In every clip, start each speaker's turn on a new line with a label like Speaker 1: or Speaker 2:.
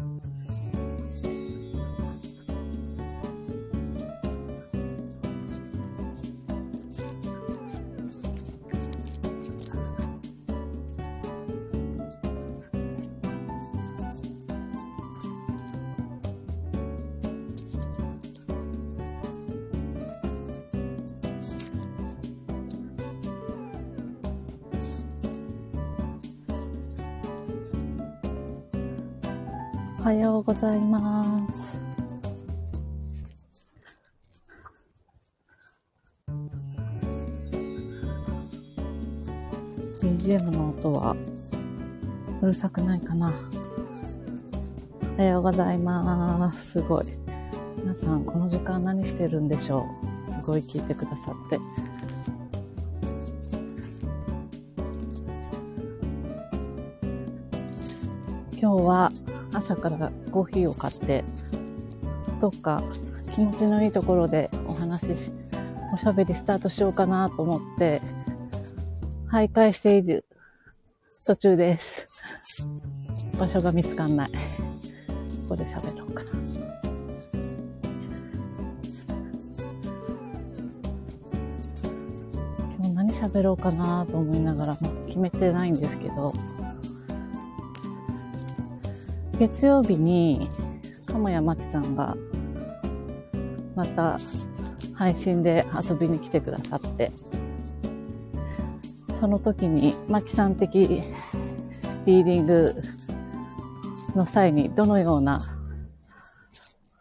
Speaker 1: Mm-hmm. おはようございます。BGM の音はうるさくないかなおはようございます。すごい。皆さん、この時間何してるんでしょうすごい聞いてくださって。今日は朝からコーヒーを買って、どっか気持ちのいいところでお話しし、おしゃべりスタートしようかなと思って、徘徊している途中です。場所が見つかんない。ここで喋ろうかな。今日何喋ろうかなと思いながら、まあ決めてないんですけど、月曜日に、鴨谷真紀さんが、また配信で遊びに来てくださって、その時に、真紀さん的リーディングの際にどのような、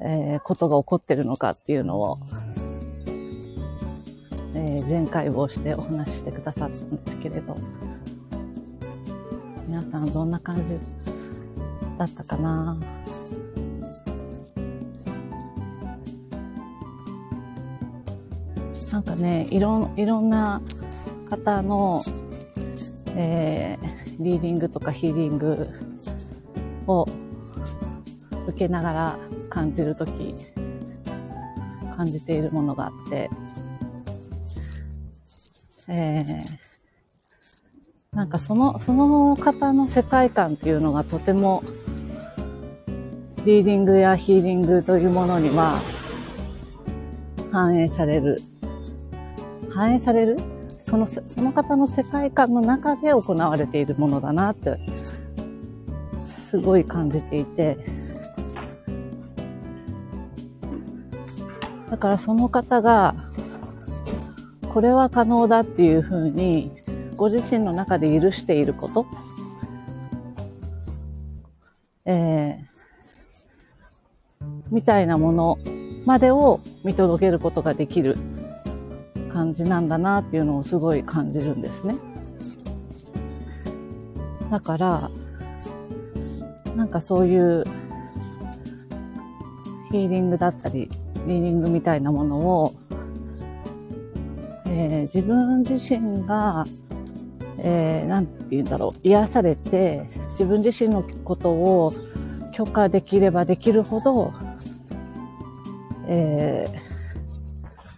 Speaker 1: えーことが起こってるのかっていうのを、えー前回をしてお話ししてくださったんですけれど、皆さんどんな感じだったかな。なんかね、いろん、いろんな方の、えーリーディングとかヒーリングを受けながら感じるとき、感じているものがあって、えーなんかその、その方の世界観っていうのがとても、リーディングやヒーリングというものには、反映される。反映される？その、その方の世界観の中で行われているものだなって、すごい感じていて、だからその方が、これは可能だっていうふうに、ご自身の中で許していること、えー、みたいなものまでを見届けることができる感じなんだなっていうのをすごい感じるんですね。だから、なんかそういうヒーリングだったり、リーディングみたいなものを、えー自分自身がえー、なんて言うんだろう、癒されて、自分自身のことを許可できればできるほど、えー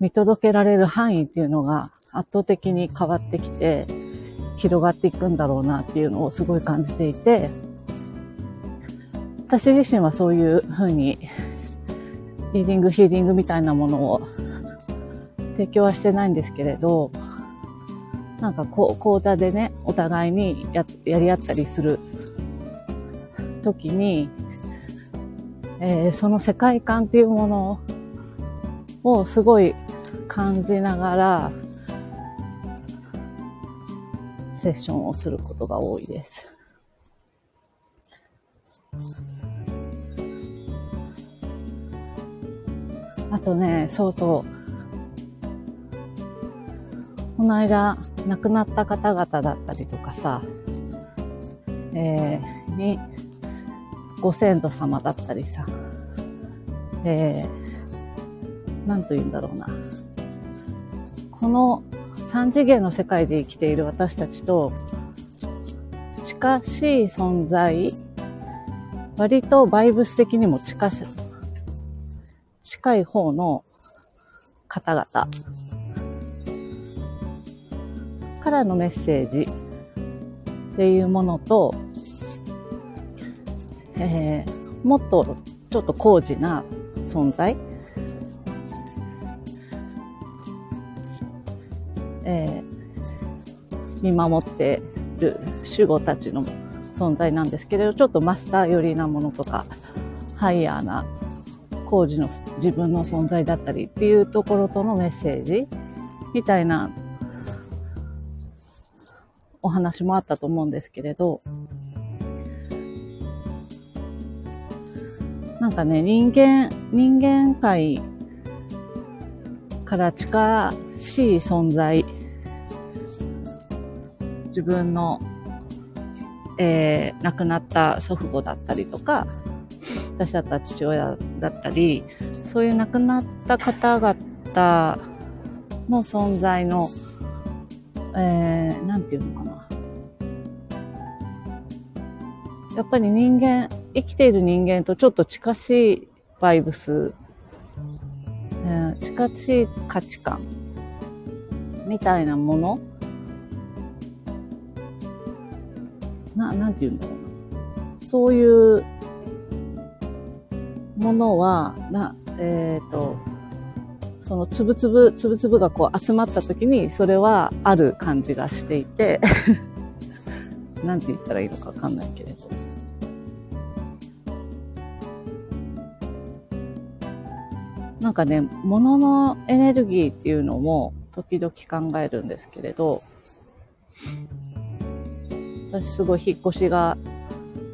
Speaker 1: 見届けられる範囲っていうのが圧倒的に変わってきて、広がっていくんだろうなっていうのをすごい感じていて、私自身はそういうふうに、リーディング、ヒーリングみたいなものを提供はしてないんですけれど、なんかこう、講座でね、お互いにや、やり合ったりする時に、えーその世界観っていうものをすごい感じながら、セッションをすることが多いです。あとね、そうそう。この間、亡くなった方々だったりとかさ、えーに、ご先祖様だったりさ、えー、なんと言うんだろうな。この三次元の世界で生きている私たちと、近しい存在、割とバイブス的にも近し、近い方の方々からのメッセージっていうものと、えーもっとちょっと高次な存在、えー、見守ってる守護たちの存在なんですけれど、ちょっとマスター寄りなものとか、ハイヤーな工事の自分の存在だったりっていうところとのメッセージみたいなお話もあったと思うんですけれど、なんかね、人間、人間界から近しい存在、自分の、えー、亡くなった祖父母だったりとか、私だった父親だったり、そういう亡くなった方々の存在の、えー、なんていうのかな。やっぱり人間、生きている人間とちょっと近しいバイブス、えー、近しい価値観みたいなものな、なんて言うんだろうな。そういうものは、な、えっ、ー、と、そのつぶつぶ、つぶつぶがこう集まった時に、それはある感じがしていて。なんて言ったらいいのかわかんないけれど。なんかね、物のエネルギーっていうのも時々考えるんですけれど、私すごい引っ越しが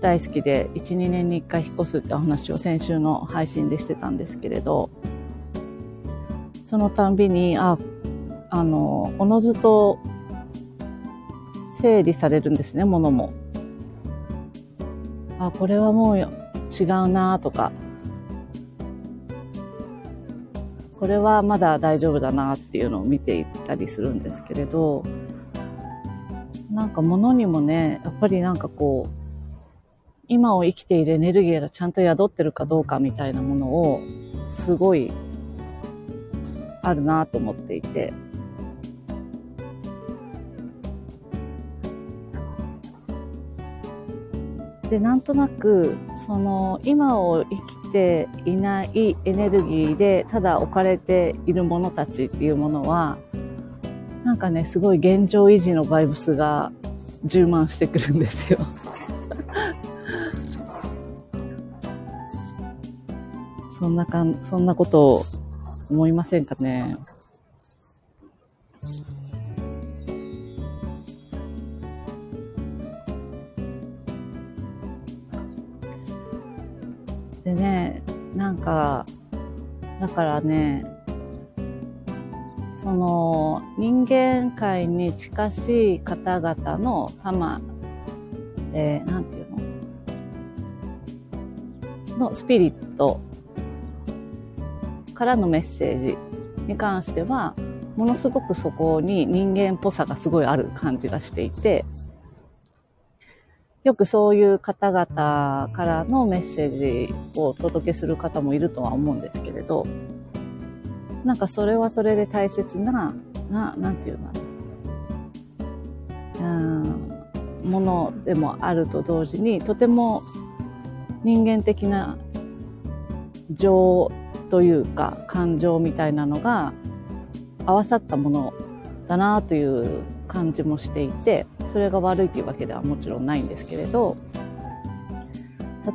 Speaker 1: 大好きで、1、2年に1回引っ越すってお話を先週の配信でしてたんですけれど、そのたんびに、あ、あの、おのずと整理されるんですね、物も。あ、これはもう違うなとか、これはまだ大丈夫だなっていうのを見ていったりするんですけれど、なんか物にもね、やっぱりなんかこう、今を生きているエネルギーがちゃんと宿ってるかどうかみたいなものを、すごい、あるなと思っていて、でなんとなくその今を生きていないエネルギーでただ置かれているものたちっていうものはなんかねすごい現状維持のバイブスが充満してくるんですよ。そんなかんそんなことを思いませんかね。でね、なんか、だからね、その人間界に近しい方々の様、えー、なんていうの？のスピリット。からのメッセージに関しては、ものすごくそこに人間っぽさがすごいある感じがしていて、よくそういう方々からのメッセージをお届けする方もいるとは思うんですけれど、なんかそれはそれで大切な、な、なていうの？うん、ものでもあると同時に、とても人間的な情というか感情みたいなのが合わさったものだなという感じもしていて、それが悪いというわけではもちろんないんですけれど、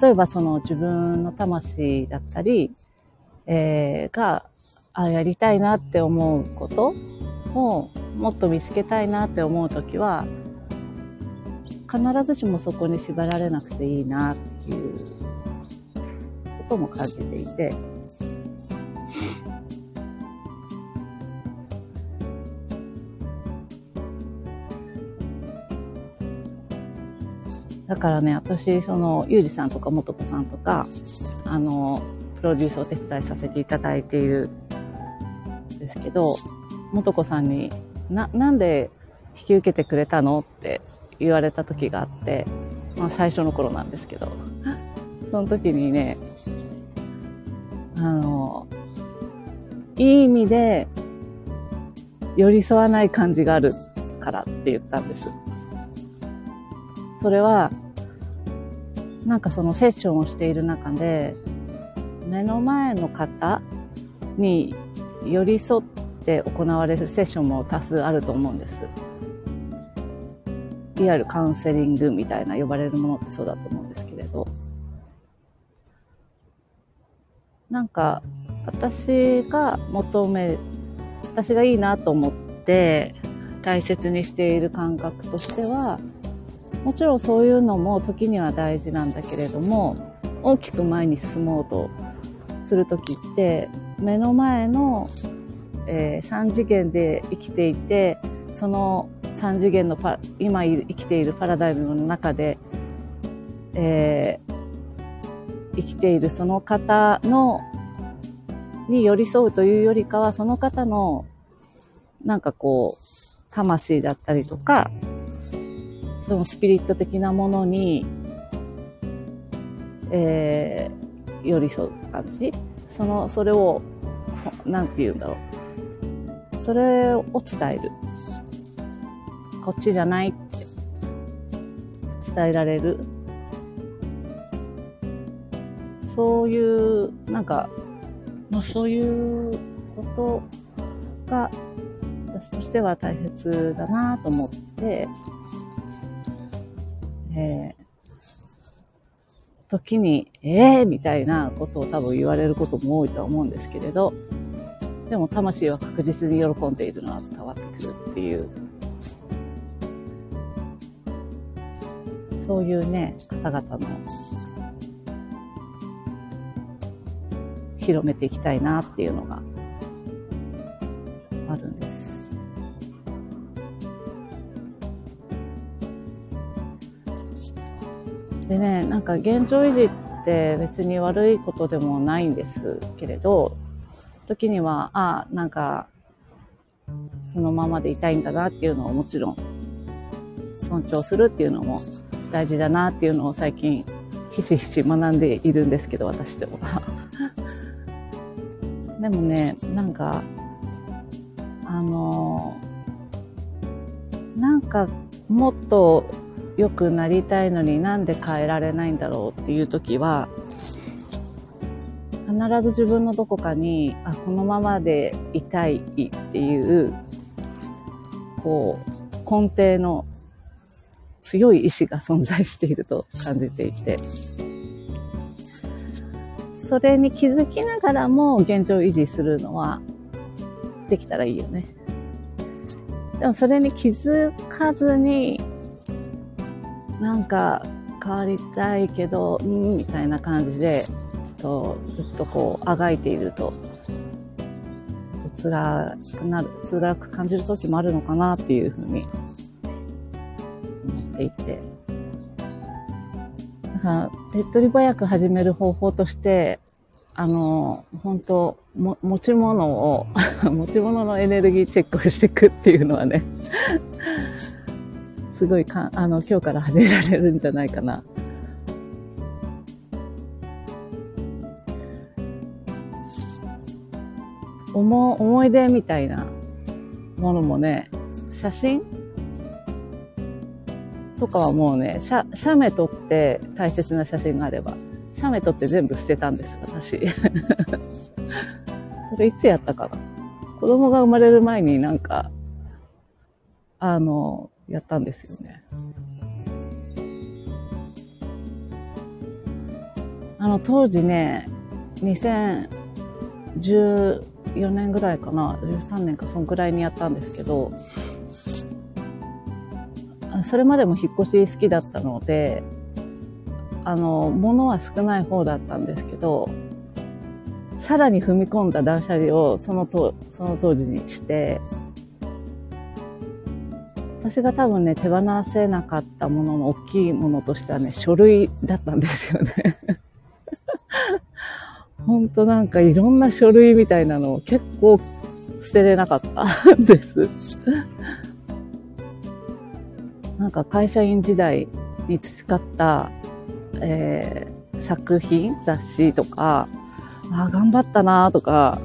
Speaker 1: 例えばその自分の魂だったり、えー、が、あ、やりたいなって思うことをもっと見つけたいなって思うときは、必ずしもそこに縛られなくていいなっていうことも感じていて、だからね、私、その、ゆうじさんとかもとこさんとか、あの、プロデュースを手伝いさせていただいているんですけど、もとこさんに、な、なんで引き受けてくれたのって言われた時があって、まあ最初の頃なんですけど、その時にね、あの、いい意味で寄り添わない感じがあるからって言ったんです。それは、なんかそのセッションをしている中で、目の前の方に寄り添って行われるセッションも多数あると思うんです。いわゆるカウンセリングみたいな呼ばれるものってそうだと思うんですけれど。なんか、私が求め、私がいいなと思って大切にしている感覚としては、もちろんそういうのも時には大事なんだけれども、大きく前に進もうとする時って、目の前の、えー、3次元で生きていて、その3次元のパ今生きているパラダイムの中で、えー、生きているその方のに寄り添うというよりかはその方のなんかこう魂だったりとかそのスピリット的なものに、えー、寄り添う感じ？そのそれをなんて言うんだろう。それを伝える。こっちじゃないって。伝えられる。そういう、なんか、まあそういうことが私としては大切だなと思って、えー、時に、ええー、みたいなことを多分言われることも多いとは思うんですけれど、でも魂は確実に喜んでいるのは伝わってくるっていうそういうね、方々の広めていきたいなっていうのがあるんです。でね、なんか現状維持って別に悪いことでもないんですけれど、時には、あ、なんか、そのままでいたいんだなっていうのをもちろん尊重するっていうのも大事だなっていうのを最近ひしひし学んでいるんですけど、私でも。でもね、なんか、あのなんかもっと良くなりたいのになんで変えられないんだろうっていう時は、必ず自分のどこかに、あ、このままでいたいっていう、こう、根底の強い意志が存在していると感じていて、それに気づきながらも現状維持するのはできたらいいよね。でもそれに気づかずに、なんか変わりたいけど、うん、みたいな感じで、とずっとこう、あがいていると、ちょっと辛くなる、辛く感じる時もあるのかなっていうふうに思っていて。だから、手っ取り早く始める方法として、あの、本当も、持ち物を 持ち物のエネルギーチェックをしていくっていうのはねすごいか、あの、今日から始められるんじゃないかな。思、思い出みたいなものもね、写真？とかはもうね、写、写メ撮って大切な写真があれば、写メ撮って全部捨てたんです、私。それいつやったかな？子供が生まれる前になんか、あの、やったんですよね。あの、当時ね、2014年ぐらいかな、13年かそんぐらいにやったんですけど、それまでも引っ越し好きだったので、あの、物は少ない方だったんですけど、さらに踏み込んだ断捨離をそのとその当時にして、私が多分ね、手放せなかったものの大きいものとしてはね、書類だったんですよね。ほんとなんかいろんな書類みたいなのを結構捨てれなかったんです。なんか会社員時代に培った、えー、作品、雑誌とか、ああ、頑張ったなとか、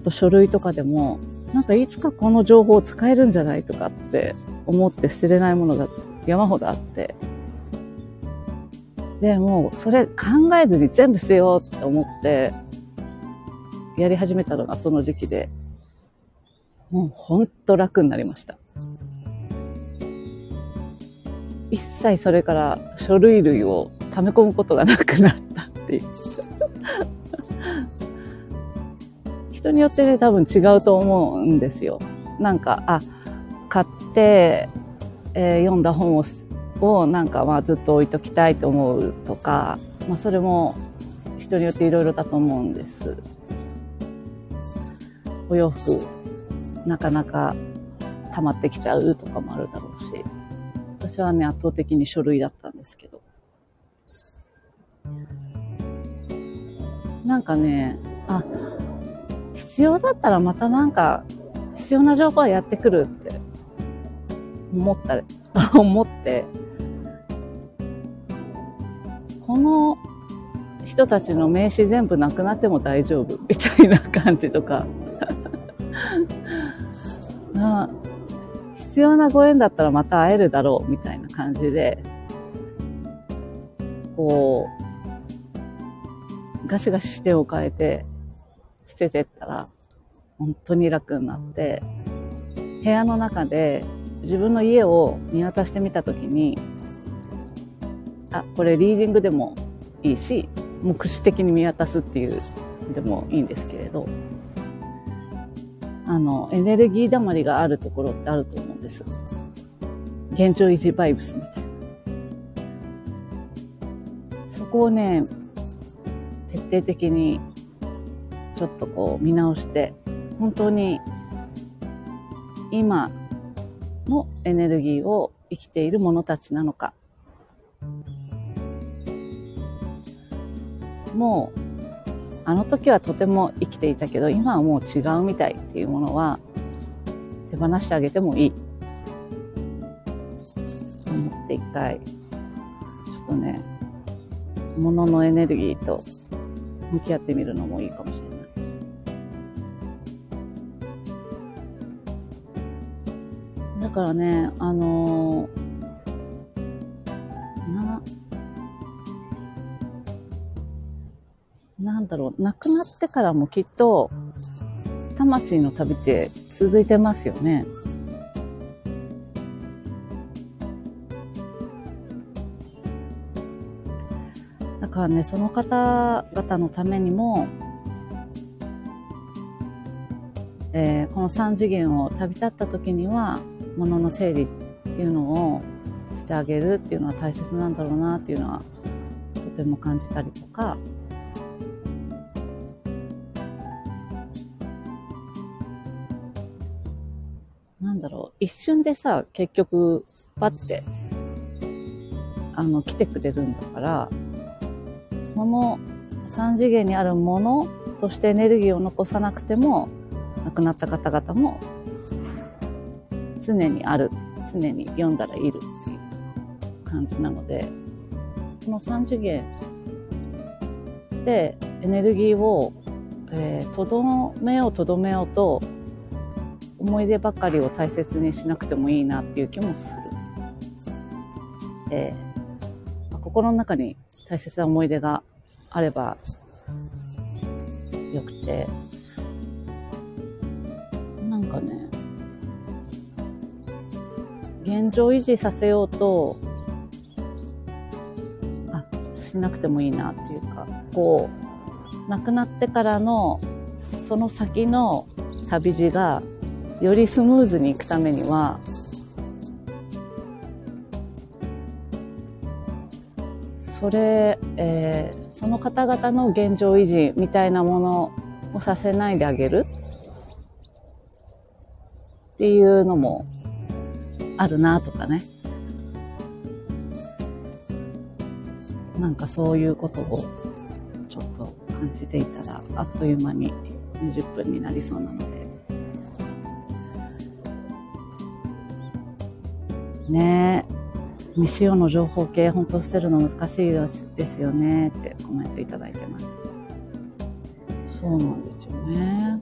Speaker 1: あと書類とかでも、なんかいつかこの情報を使えるんじゃないとかって思って捨てれないものが山ほどあって、で、もうそれ考えずに全部捨てようって思って、やり始めたのがその時期で、もうほんと楽になりました。一切それから書類類を溜め込むことがなくなったっていう。人によってね、多分違うと思うんですよ。なんか、あ、買って、えー、読んだ本ををなんかまあずっと置いときたいと思うとか、まあ、それも人によっていろいろだと思うんです。お洋服なかなか溜まってきちゃうとかもあるだろうし私はね圧倒的に書類だったんですけどなんかねあ必要だったらまたなんか必要な情報はやってくるって思った 思って。この人たちの名刺全部なくなっても大丈夫みたいな感じとか。必要なご縁だったらまた会えるだろうみたいな感じで。こうガシガシ視点を変えてててったら本当に楽になって部屋の中で自分の家を見渡してみた時にあこれリーディングでもいいし目視的に見渡すっていうでもいいんですけれどあのエネルギーだまりがあるところってあると思うんです。現状維持バイブスみたいな。そこをね徹底的にちょっとこう見直して本当に今のエネルギーを生きている者たちなのかもうあの時はとても生きていたけど今はもう違うみたいっていうものは手放してあげてもいいと思って一回ちょっとね物のエネルギーと向き合ってみるのもいいかもしれない。だからね、あのーなんだろう、亡くなってからもきっと、魂の旅って続いてますよね。だからね、その方々のためにも、えー、この3次元を旅立った時には、物の整理っていうのをしてあげるっていうのは大切なんだろうなっていうのは、とても感じたりとか、だろう。一瞬でさ、結局、パッて、あの、来てくれるんだから、その3次元にあるものとしてエネルギーを残さなくても、亡くなった方々も、常にある、常に読んだらいるっていう感じなので、この3次元でエネルギーを、えー、とどめようとどめようと思い出ばかりを大切にしなくてもいいなっていう気もする。えー、心の中に大切な思い出があればよくて、現状維持させようと、あ、しなくてもいいなっていうか、こう、亡くなってからの、その先の旅路がよりスムーズにいくためにはそれ、えー、その方々の現状維持みたいなものをさせないであげるっていうのもあるなとかね。なんかそういうことをちょっと感じていたらあっという間に20分になりそうなので。ねえ。未使用の情報系本当捨てるの難しいですよねってコメントいただいてます。そうなんですよね。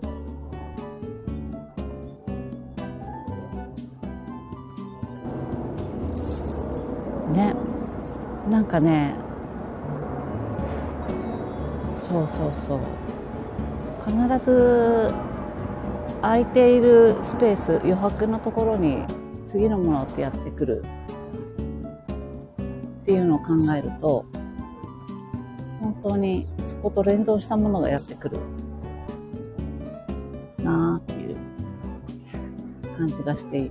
Speaker 1: ね。なんかね。そうそうそう。必ず空いているスペース余白のところに次のものってやってくる。っていうのを考えると本当にそこと連動したものがやってくる。なあっていう感じがしてい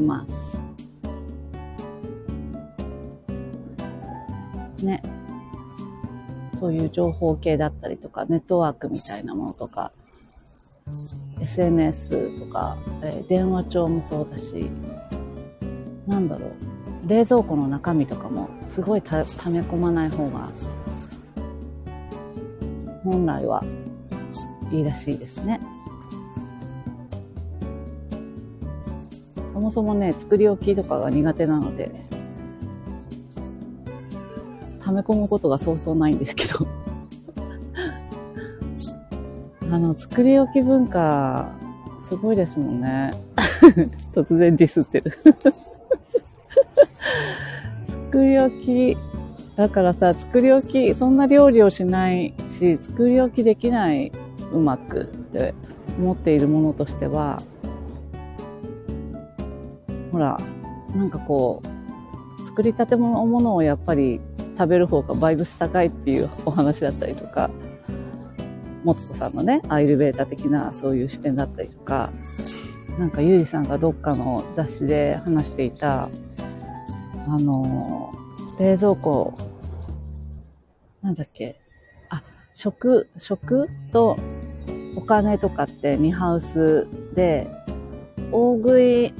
Speaker 1: ます。ね。そういう情報系だったりとか、ネットワークみたいなものとか、SNS とか、えー、電話帳もそうだし、なんだろう、冷蔵庫の中身とかもすごいた溜め込まない方が、本来はいいらしいですね。そもそもね、作り置きとかが苦手なので、溜め込むことがそうそうないんですけど あの、作り置き文化、すごいですもんね。突然ディスってる 作り置き、だからさ、作り置き、そんな料理をしないし、作り置きできない、うまくって思っているものとしては、ほら、なんかこう、作りたてのものをやっぱり食べる方がバイブス高いっていうお話だったりとか、もつこさんのね、アイルベータ的なそういう視点だったりとか、なんかゆうじさんがどっかの雑誌で話していた、あの、冷蔵庫、なんだっけ、あ、食、食とお金とかってニハウスで、大食い、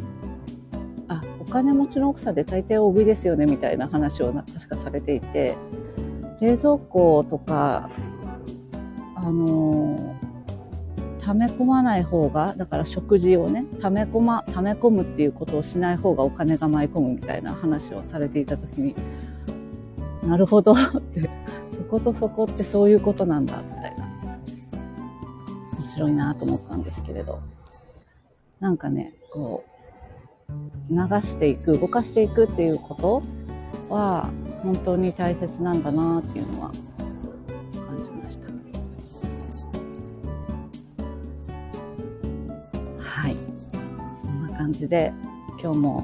Speaker 1: あ、お金持ちの奥さんで大抵大食いですよねみたいな話を確かされていて、冷蔵庫とかあの溜め込まない方が、だから食事をね、溜め込ま、溜め込むっていうことをしない方がお金が舞い込むみたいな話をされていたときに、なるほどって、そことそこってそういうことなんだ、みたいな。面白いなと思ったんですけれど。なんかね、こう、流していく、動かしていくっていうことは、本当に大切なんだなっていうのは感じましたはいこんな感じで今日も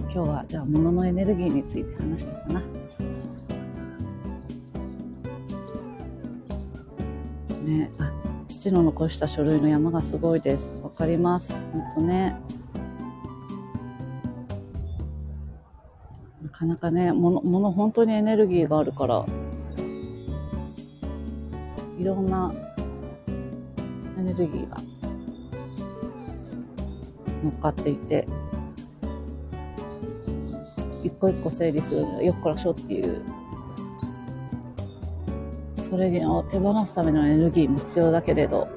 Speaker 1: 今日はじゃあ物のエネルギーについて話したかな。ね、あ父の残した書類の山がすごいです。わかります。ほんとね。かなかね、もの、もの本当にエネルギーがあるから、いろんなエネルギーが乗っかっていて、一個一個整理するにはよっこらしょっていう、それを手放すためのエネルギーも必要だけれど、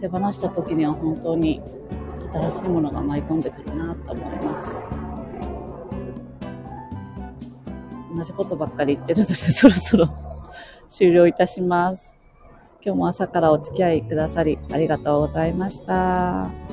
Speaker 1: 手放した時には本当に新しいものが舞い込んでくるなじことばっかり言ってるので、そろそろ終了いたします。今日も朝からお付き合いくださりありがとうございました。